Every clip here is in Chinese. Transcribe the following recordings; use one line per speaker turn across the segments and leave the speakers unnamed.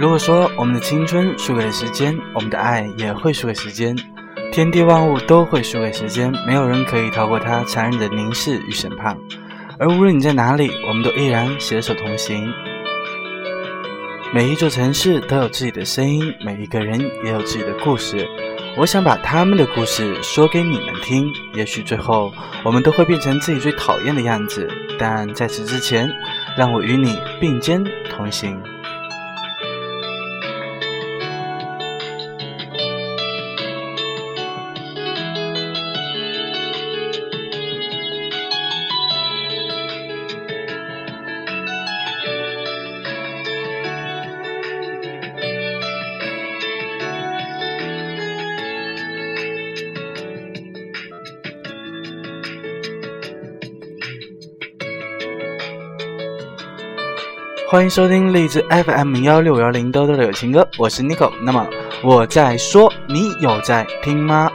如果说我们的青春输给了时间，我们的爱也会输给时间，天地万物都会输给时间，没有人可以逃过它残忍的凝视与审判。而无论你在哪里，我们都依然携手同行。每一座城市都有自己的声音，每一个人也有自己的故事。我想把他们的故事说给你们听，也许最后我们都会变成自己最讨厌的样子，但在此之前，让我与你并肩同行。欢迎收听荔枝 FM 幺六幺零兜兜的有情歌，我是 Nico。那么我在说，你有在听吗？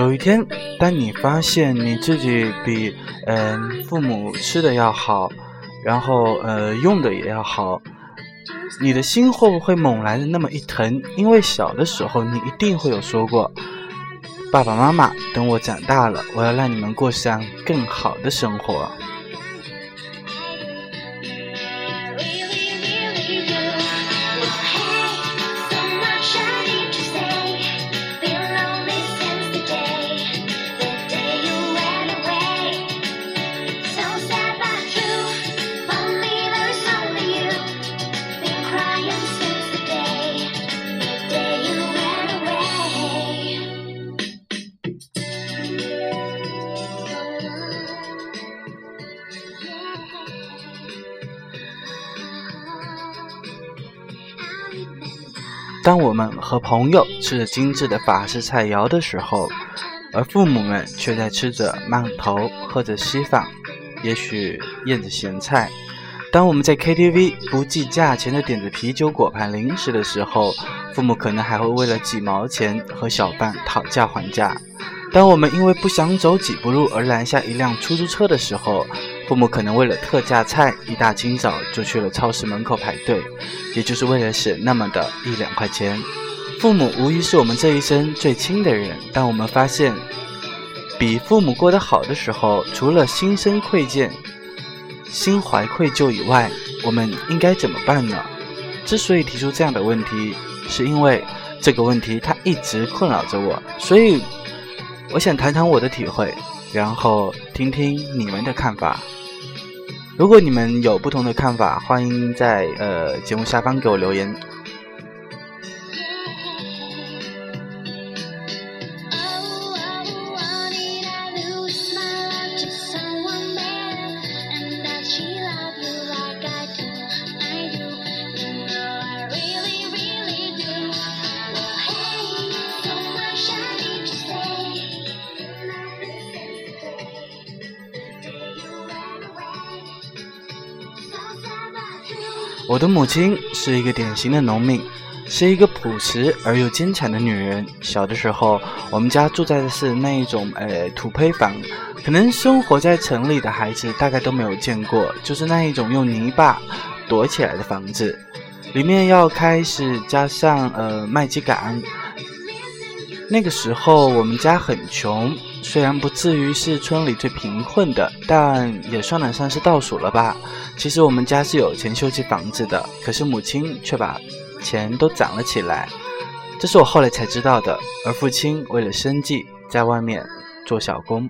有一天，当你发现你自己比嗯父母吃的要好，然后呃用的也要好，你的心会不会猛然的那么一疼？因为小的时候你一定会有说过，爸爸妈妈，等我长大了，我要让你们过上更好的生活。当我们和朋友吃着精致的法式菜肴的时候，而父母们却在吃着馒头、喝着稀饭，也许咽着咸菜；当我们在 KTV 不计价钱的点着啤酒、果盘、零食的时候，父母可能还会为了几毛钱和小贩讨价还价；当我们因为不想走几步路而拦下一辆出租车的时候，父母可能为了特价菜，一大清早就去了超市门口排队，也就是为了省那么的一两块钱。父母无疑是我们这一生最亲的人。当我们发现比父母过得好的时候，除了心生愧疚、心怀愧疚以外，我们应该怎么办呢？之所以提出这样的问题，是因为这个问题它一直困扰着我，所以我想谈谈我的体会，然后听听你们的看法。如果你们有不同的看法，欢迎在呃节目下方给我留言。我的母亲是一个典型的农民，是一个朴实而又坚强的女人。小的时候，我们家住在的是那一种呃土坯房，可能生活在城里的孩子大概都没有见过，就是那一种用泥巴躲起来的房子，里面要开始加上呃麦秸秆。那个时候我们家很穷，虽然不至于是村里最贫困的，但也算得上是倒数了吧。其实我们家是有钱修起房子的，可是母亲却把钱都攒了起来，这是我后来才知道的。而父亲为了生计，在外面做小工。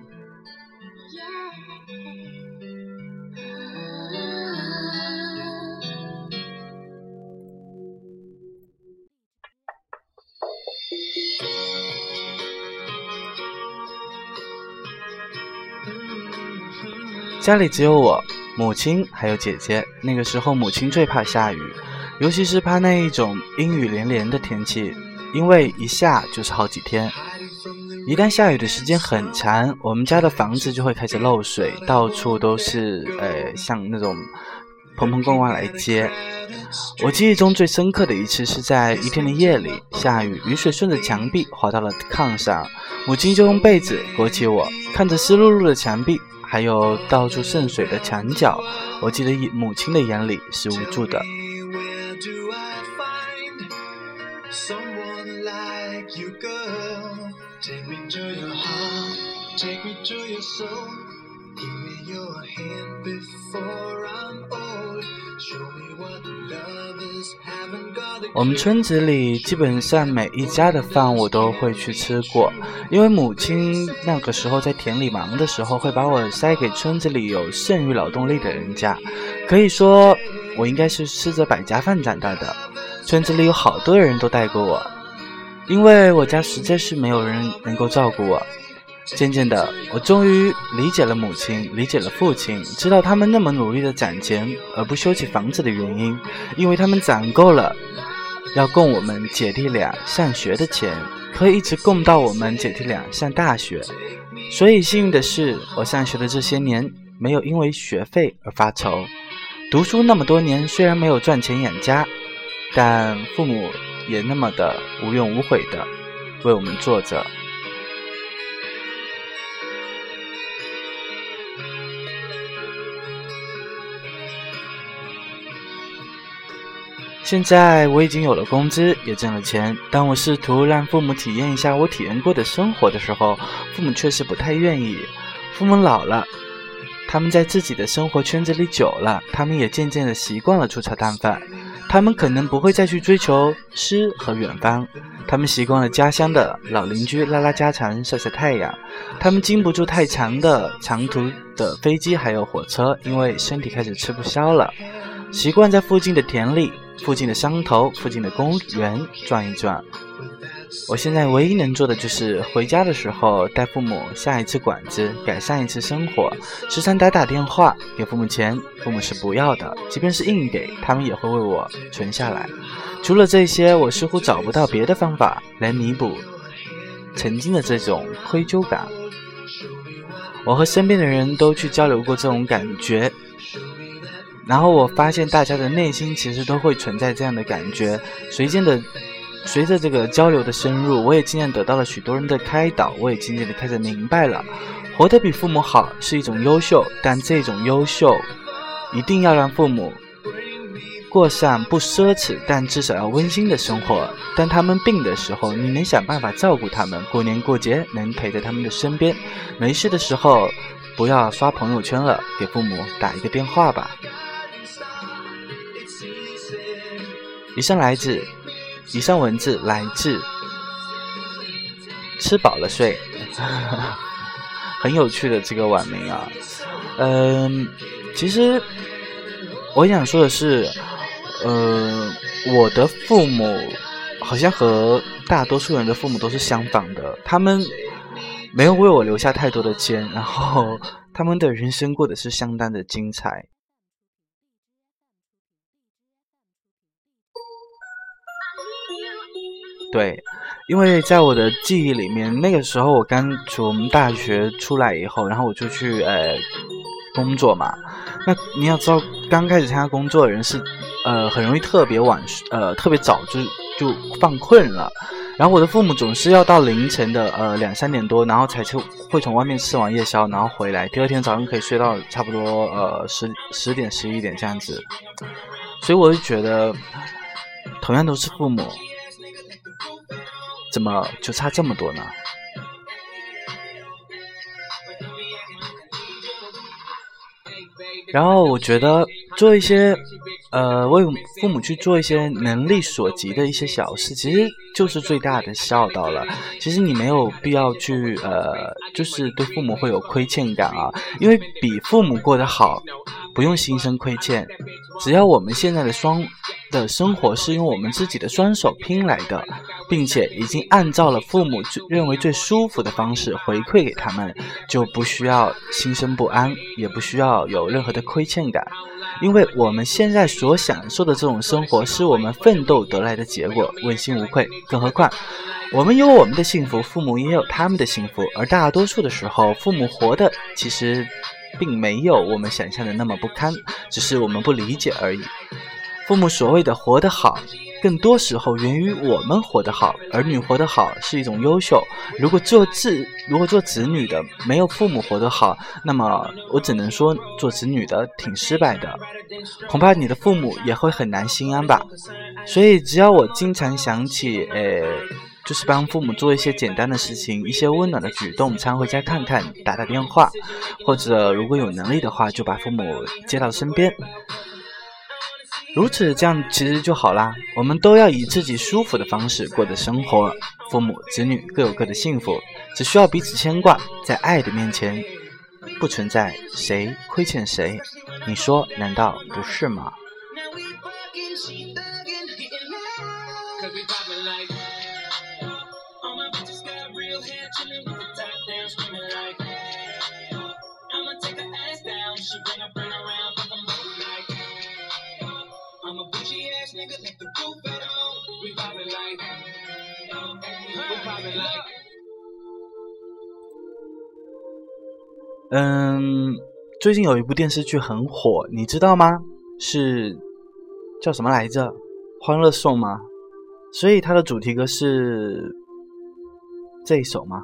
家里只有我、母亲还有姐姐。那个时候，母亲最怕下雨，尤其是怕那一种阴雨连连的天气，因为一下就是好几天。一旦下雨的时间很长，我们家的房子就会开始漏水，到处都是呃，像那种盆盆罐罐来接。我记忆中最深刻的一次是在一天的夜里，下雨，雨水顺着墙壁滑到了炕上，母亲就用被子裹起我，看着湿漉漉的墙壁。还有倒出圣水的墙角，我记得母亲的眼里是无助的。我们村子里基本上每一家的饭我都会去吃过，因为母亲那个时候在田里忙的时候，会把我塞给村子里有剩余劳动力的人家。可以说，我应该是吃着百家饭长大的。村子里有好多人都带过我，因为我家实在是没有人能够照顾我。渐渐的，我终于理解了母亲，理解了父亲，知道他们那么努力的攒钱而不修起房子的原因，因为他们攒够了，要供我们姐弟俩上学的钱，可以一直供到我们姐弟俩上大学。所以幸运的是，我上学的这些年没有因为学费而发愁。读书那么多年，虽然没有赚钱养家，但父母也那么的无怨无悔的为我们做着。现在我已经有了工资，也挣了钱。当我试图让父母体验一下我体验过的生活的时候，父母确实不太愿意。父母老了，他们在自己的生活圈子里久了，他们也渐渐的习惯了粗茶淡饭。他们可能不会再去追求诗和远方，他们习惯了家乡的老邻居拉拉家常、晒晒太阳。他们经不住太长的长途的飞机还有火车，因为身体开始吃不消了。习惯在附近的田里。附近的山头、附近的公园转一转。我现在唯一能做的就是回家的时候带父母下一次馆子，改善一次生活，时常打打电话给父母钱，父母是不要的，即便是硬给，他们也会为我存下来。除了这些，我似乎找不到别的方法来弥补曾经的这种愧疚感。我和身边的人都去交流过这种感觉。然后我发现大家的内心其实都会存在这样的感觉。随间的，随着这个交流的深入，我也渐渐得到了许多人的开导，我也渐渐的开始明白了，活得比父母好是一种优秀，但这种优秀，一定要让父母过上不奢侈但至少要温馨的生活。当他们病的时候，你能想办法照顾他们，过年过节能陪在他们的身边。没事的时候，不要刷朋友圈了，给父母打一个电话吧。以上来自，以上文字来自，吃饱了睡，很有趣的这个网名啊。嗯，其实我想说的是，呃，我的父母好像和大多数人的父母都是相反的，他们没有为我留下太多的钱，然后他们的人生过得是相当的精彩。对，因为在我的记忆里面，那个时候我刚从大学出来以后，然后我就去呃工作嘛。那你要知道，刚开始参加工作的人是呃很容易特别晚呃特别早就就犯困了。然后我的父母总是要到凌晨的呃两三点多，然后才去会从外面吃完夜宵，然后回来，第二天早上可以睡到差不多呃十十点十一点这样子。所以我就觉得，同样都是父母。怎么就差这么多呢？然后我觉得做一些，呃，为父母去做一些能力所及的一些小事，其实就。是最大的孝道了。其实你没有必要去呃，就是对父母会有亏欠感啊，因为比父母过得好，不用心生亏欠。只要我们现在的双的生活是用我们自己的双手拼来的，并且已经按照了父母认为最舒服的方式回馈给他们，就不需要心生不安，也不需要有任何的亏欠感，因为我们现在所享受的这种生活是我们奋斗得来的结果，问心无愧。更何况，我们有我们的幸福，父母也有他们的幸福，而大多数的时候，父母活的其实。并没有我们想象的那么不堪，只是我们不理解而已。父母所谓的活得好，更多时候源于我们活得好。儿女活得好是一种优秀。如果做子，如果做子女的没有父母活得好，那么我只能说做子女的挺失败的。恐怕你的父母也会很难心安吧。所以，只要我经常想起，呃。就是帮父母做一些简单的事情，一些温暖的举动，常回家看看，打打电话，或者如果有能力的话，就把父母接到身边。如此这样其实就好啦。我们都要以自己舒服的方式过的生活，父母子女各有各的幸福，只需要彼此牵挂，在爱的面前，不存在谁亏欠谁。你说难道不是吗？嗯，最近有一部电视剧很火，你知道吗？是叫什么来着？《欢乐颂》吗？所以它的主题歌是这一首吗？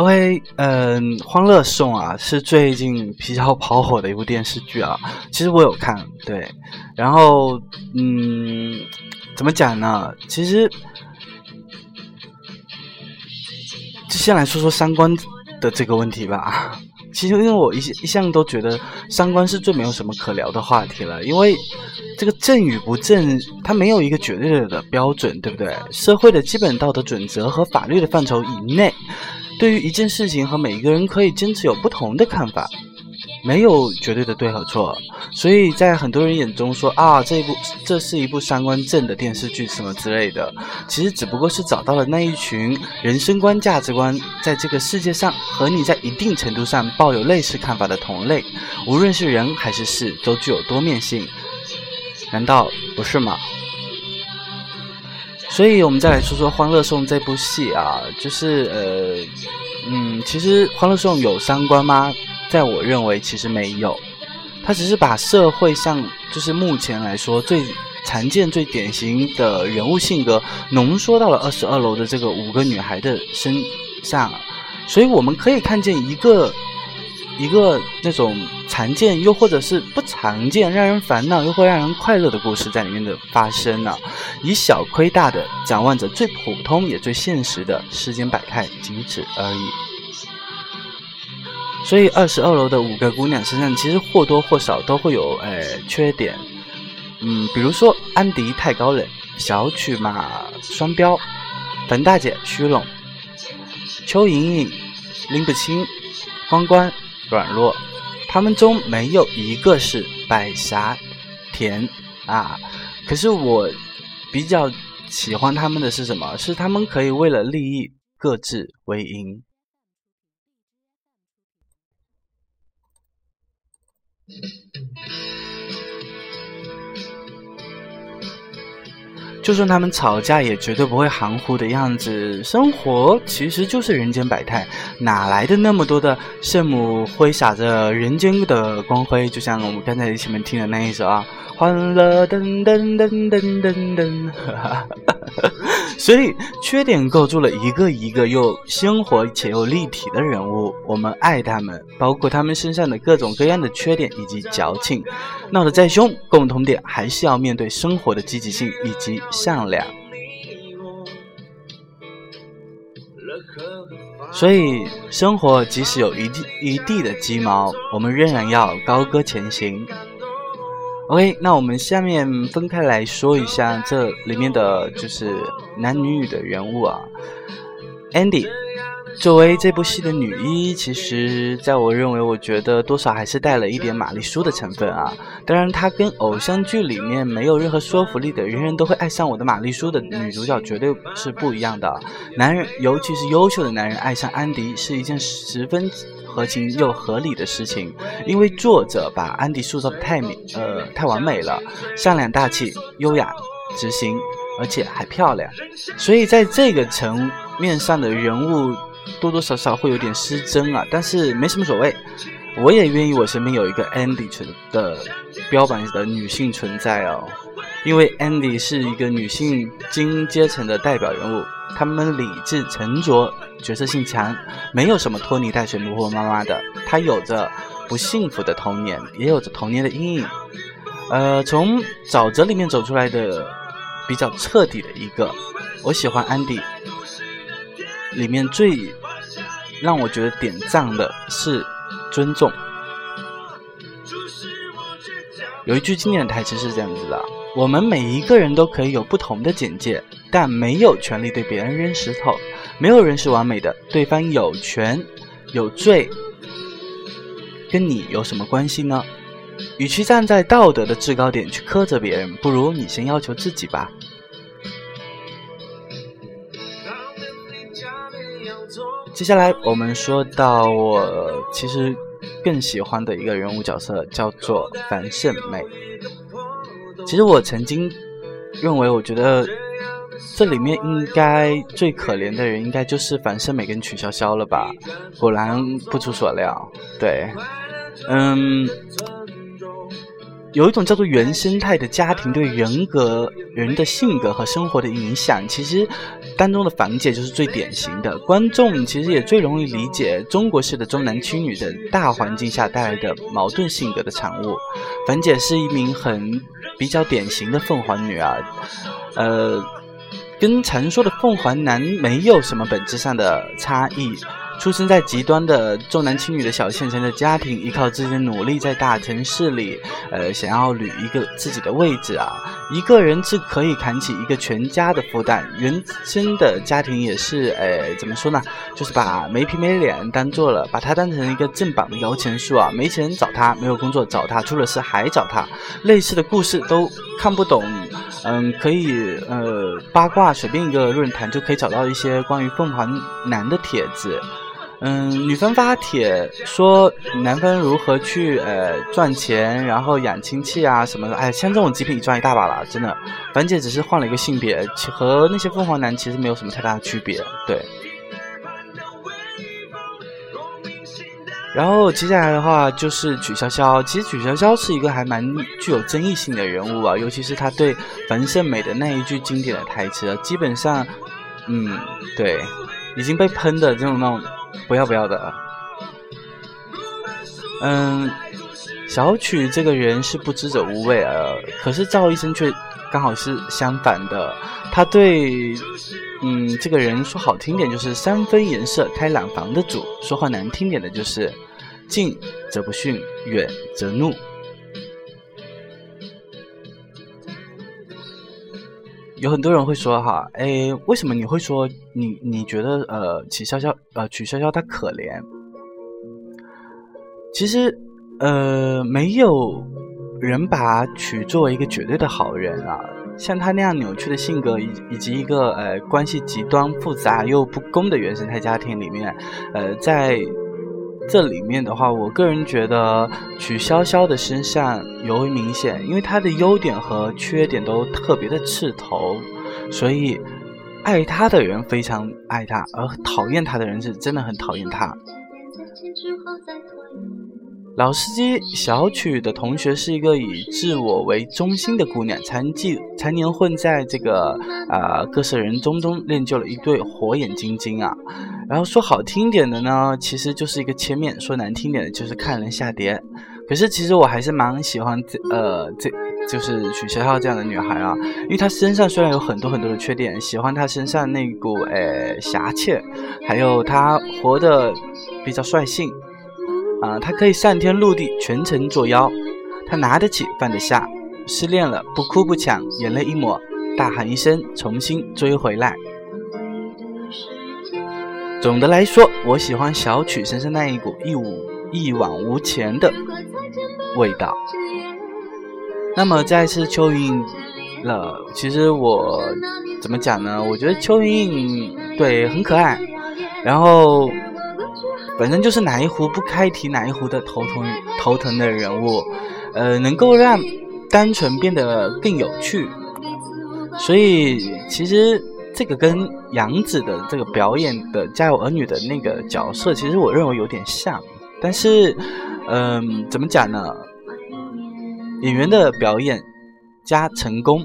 ？OK，嗯，《欢乐颂》啊，是最近比较跑火的一部电视剧啊。其实我有看，对。然后，嗯，怎么讲呢？其实，就先来说说三观的这个问题吧。其实，因为我一一向都觉得三观是最没有什么可聊的话题了，因为这个正与不正，它没有一个绝对的标准，对不对？社会的基本道德准则和法律的范畴以内。对于一件事情和每一个人可以坚持有不同的看法，没有绝对的对和错，所以在很多人眼中说啊，这一部这是一部三观正的电视剧什么之类的，其实只不过是找到了那一群人生观、价值观在这个世界上和你在一定程度上抱有类似看法的同类，无论是人还是事，都具有多面性，难道不是吗？所以我们再来说说《欢乐颂》这部戏啊，就是呃，嗯，其实《欢乐颂》有三观吗？在我认为，其实没有，它只是把社会上就是目前来说最常见、最典型的人物性格浓缩到了二十二楼的这个五个女孩的身上，所以我们可以看见一个一个那种常见又或者是不常见、让人烦恼又会让人快乐的故事在里面的发生了，以小亏大的展望着最普通也最现实的世间百态，仅此而已。所以二十二楼的五个姑娘身上，其实或多或少都会有诶缺点，嗯，比如说安迪太高冷，小曲马双标，冯大姐虚荣，邱莹莹拎不清，关关软弱，他们中没有一个是百霞甜啊。可是我比较喜欢他们的是什么？是他们可以为了利益各自为营。就算他们吵架，也绝对不会含糊的样子。生活其实就是人间百态，哪来的那么多的圣母挥洒着人间的光辉？就像我们刚才前面听的那一首啊。欢乐噔噔噔噔噔噔，所以缺点构筑了一个一个又鲜活且又立体的人物。我们爱他们，包括他们身上的各种各样的缺点以及矫情。闹得再凶，共同点还是要面对生活的积极性以及善良。所以，生活即使有一地一地的鸡毛，我们仍然要高歌前行。OK，那我们下面分开来说一下这里面的就是男女女的人物啊。Andy 作为这部戏的女一，其实在我认为，我觉得多少还是带了一点玛丽苏的成分啊。当然，她跟偶像剧里面没有任何说服力的“人人都会爱上我的玛丽苏”的女主角绝对是不一样的。男人，尤其是优秀的男人，爱上安迪是一件十分。合情又合理的事情，因为作者把安迪塑造的太美，呃，太完美了，善良、大气、优雅、执行，而且还漂亮，所以在这个层面上的人物多多少少会有点失真啊，但是没什么所谓，我也愿意我身边有一个 Andy 的标榜的女性存在哦，因为 Andy 是一个女性精英阶层的代表人物。他们理智沉着，角色性强，没有什么拖泥带水、婆婆妈妈的。他有着不幸福的童年，也有着童年的阴影。呃，从沼泽里面走出来的比较彻底的一个。我喜欢安迪，里面最让我觉得点赞的是尊重。有一句经典的台词是这样子的。我们每一个人都可以有不同的简介，但没有权利对别人扔石头。没有人是完美的，对方有权有罪，跟你有什么关系呢？与其站在道德的制高点去苛责别人，不如你先要求自己吧。接下来我们说到我其实更喜欢的一个人物角色，叫做樊胜美。其实我曾经认为，我觉得这里面应该最可怜的人，应该就是樊胜美跟曲筱绡了吧？果然不出所料，对，嗯。有一种叫做原生态的家庭对人格、人的性格和生活的影响，其实当中的樊姐就是最典型的。观众其实也最容易理解中国式的重男轻女的大环境下带来的矛盾性格的产物。樊姐是一名很比较典型的凤凰女啊，呃，跟常说的凤凰男没有什么本质上的差异。出生在极端的重男轻女的小县城的家庭，依靠自己的努力在大城市里，呃，想要捋一个自己的位置啊。一个人是可以扛起一个全家的负担。原生的家庭也是，呃，怎么说呢？就是把没皮没脸当做了，把他当成一个正版的摇钱树啊。没钱找他，没有工作找他，出了事还找他。类似的故事都看不懂。嗯，可以，呃，八卦随便一个论坛就可以找到一些关于凤凰男的帖子。嗯，女方发帖说男方如何去呃赚钱，然后养亲戚啊什么的。哎，像这种极品赚一大把了，真的。樊姐只是换了一个性别，和那些凤凰男其实没有什么太大的区别。对。然后接下来的话就是曲筱绡，其实曲筱绡是一个还蛮具有争议性的人物啊，尤其是他对樊胜美的那一句经典的台词，基本上，嗯，对，已经被喷的这种那种。不要不要的，嗯，小曲这个人是不知者无畏啊，可是赵医生却刚好是相反的，他对，嗯，这个人说好听点就是三分颜色开染房的主，说话难听点的就是近则不逊，远则怒。有很多人会说哈，哎，为什么你会说你你觉得呃曲筱绡呃曲筱绡她可怜？其实呃没有人把曲作为一个绝对的好人啊，像她那样扭曲的性格以以及一个呃关系极端复杂又不公的原生态家庭里面，呃在。这里面的话，我个人觉得曲筱绡的身上尤为明显，因为她的优点和缺点都特别的刺头，所以爱她的人非常爱她，而讨厌她的人是真的很讨厌她。老司机小曲的同学是一个以自我为中心的姑娘，常记常年混在这个啊各色人中中练就了一对火眼金睛啊。然后说好听点的呢，其实就是一个切面；说难听点的，就是看人下碟。可是其实我还是蛮喜欢这呃这就是曲筱绡这样的女孩啊，因为她身上虽然有很多很多的缺点，喜欢她身上那股诶侠气，还有她活得比较率性。啊，他可以上天入地，全程作妖。他拿得起，放得下。失恋了，不哭不抢，眼泪一抹，大喊一声，重新追回来。总的来说，我喜欢小曲身上那一股一无一往无前的味道。那么再次秋云了，其实我怎么讲呢？我觉得秋云对很可爱，然后。本身就是哪一壶不开提哪一壶的头疼头疼的人物，呃，能够让单纯变得更有趣。所以其实这个跟杨紫的这个表演的《家有儿女》的那个角色，其实我认为有点像。但是，嗯，怎么讲呢？演员的表演加成功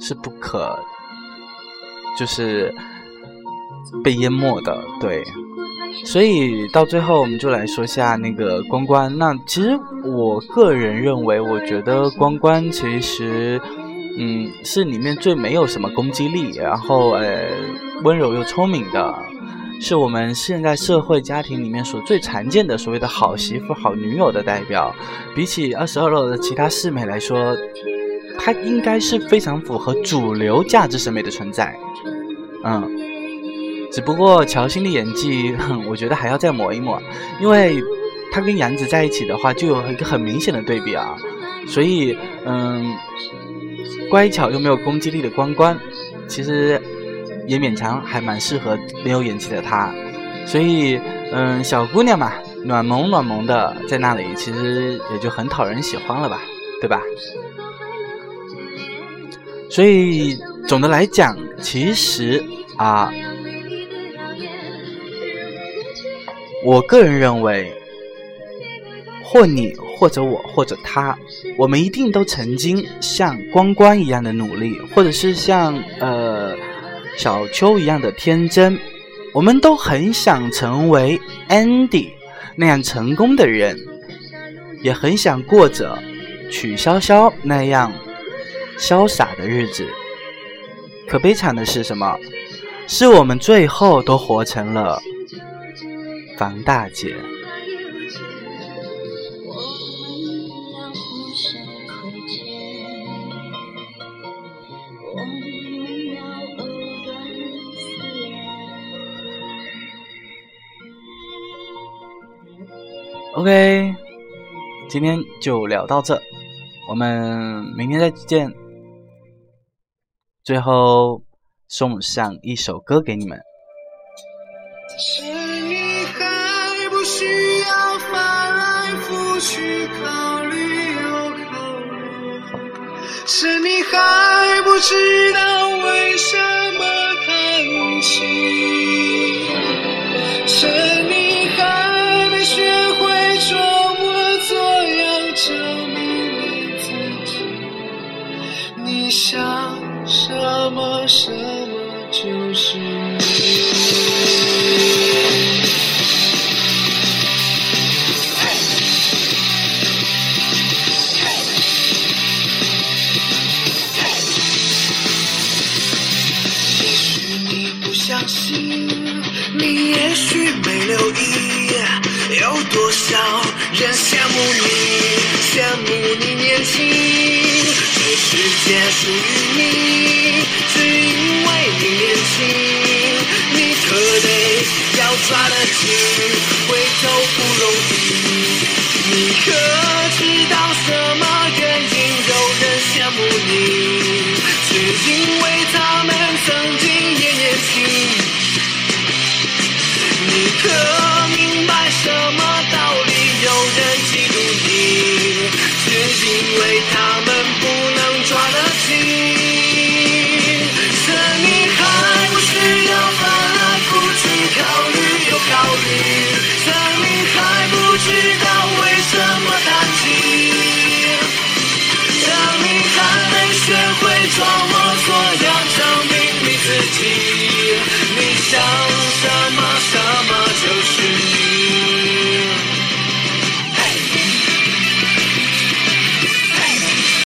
是不可，就是被淹没的，对。所以到最后，我们就来说下那个关关。那其实我个人认为，我觉得关关其实，嗯，是里面最没有什么攻击力，然后呃，温柔又聪明的，是我们现在社会家庭里面所最常见的所谓的好媳妇、好女友的代表。比起二十二楼的其他四美来说，她应该是非常符合主流价值审美的存在。嗯。只不过乔欣的演技，我觉得还要再磨一磨，因为他跟杨紫在一起的话，就有一个很明显的对比啊。所以，嗯，乖巧又没有攻击力的关关，其实也勉强还蛮适合没有演技的他。所以，嗯，小姑娘嘛，暖萌暖萌的在那里，其实也就很讨人喜欢了吧，对吧？所以总的来讲，其实啊。我个人认为，或你，或者我，或者他，我们一定都曾经像关关一样的努力，或者是像呃小秋一样的天真。我们都很想成为 Andy 那样成功的人，也很想过着曲筱绡那样潇洒的日子。可悲惨的是什么？是我们最后都活成了。房大姐。OK，今天就聊到这，我们明天再见。最后送上一首歌给你们。
是你还不需要翻来覆去考虑又考虑，是你还不知道世界属于你，只因为你年轻，你可得要抓得紧，回头不容易。你可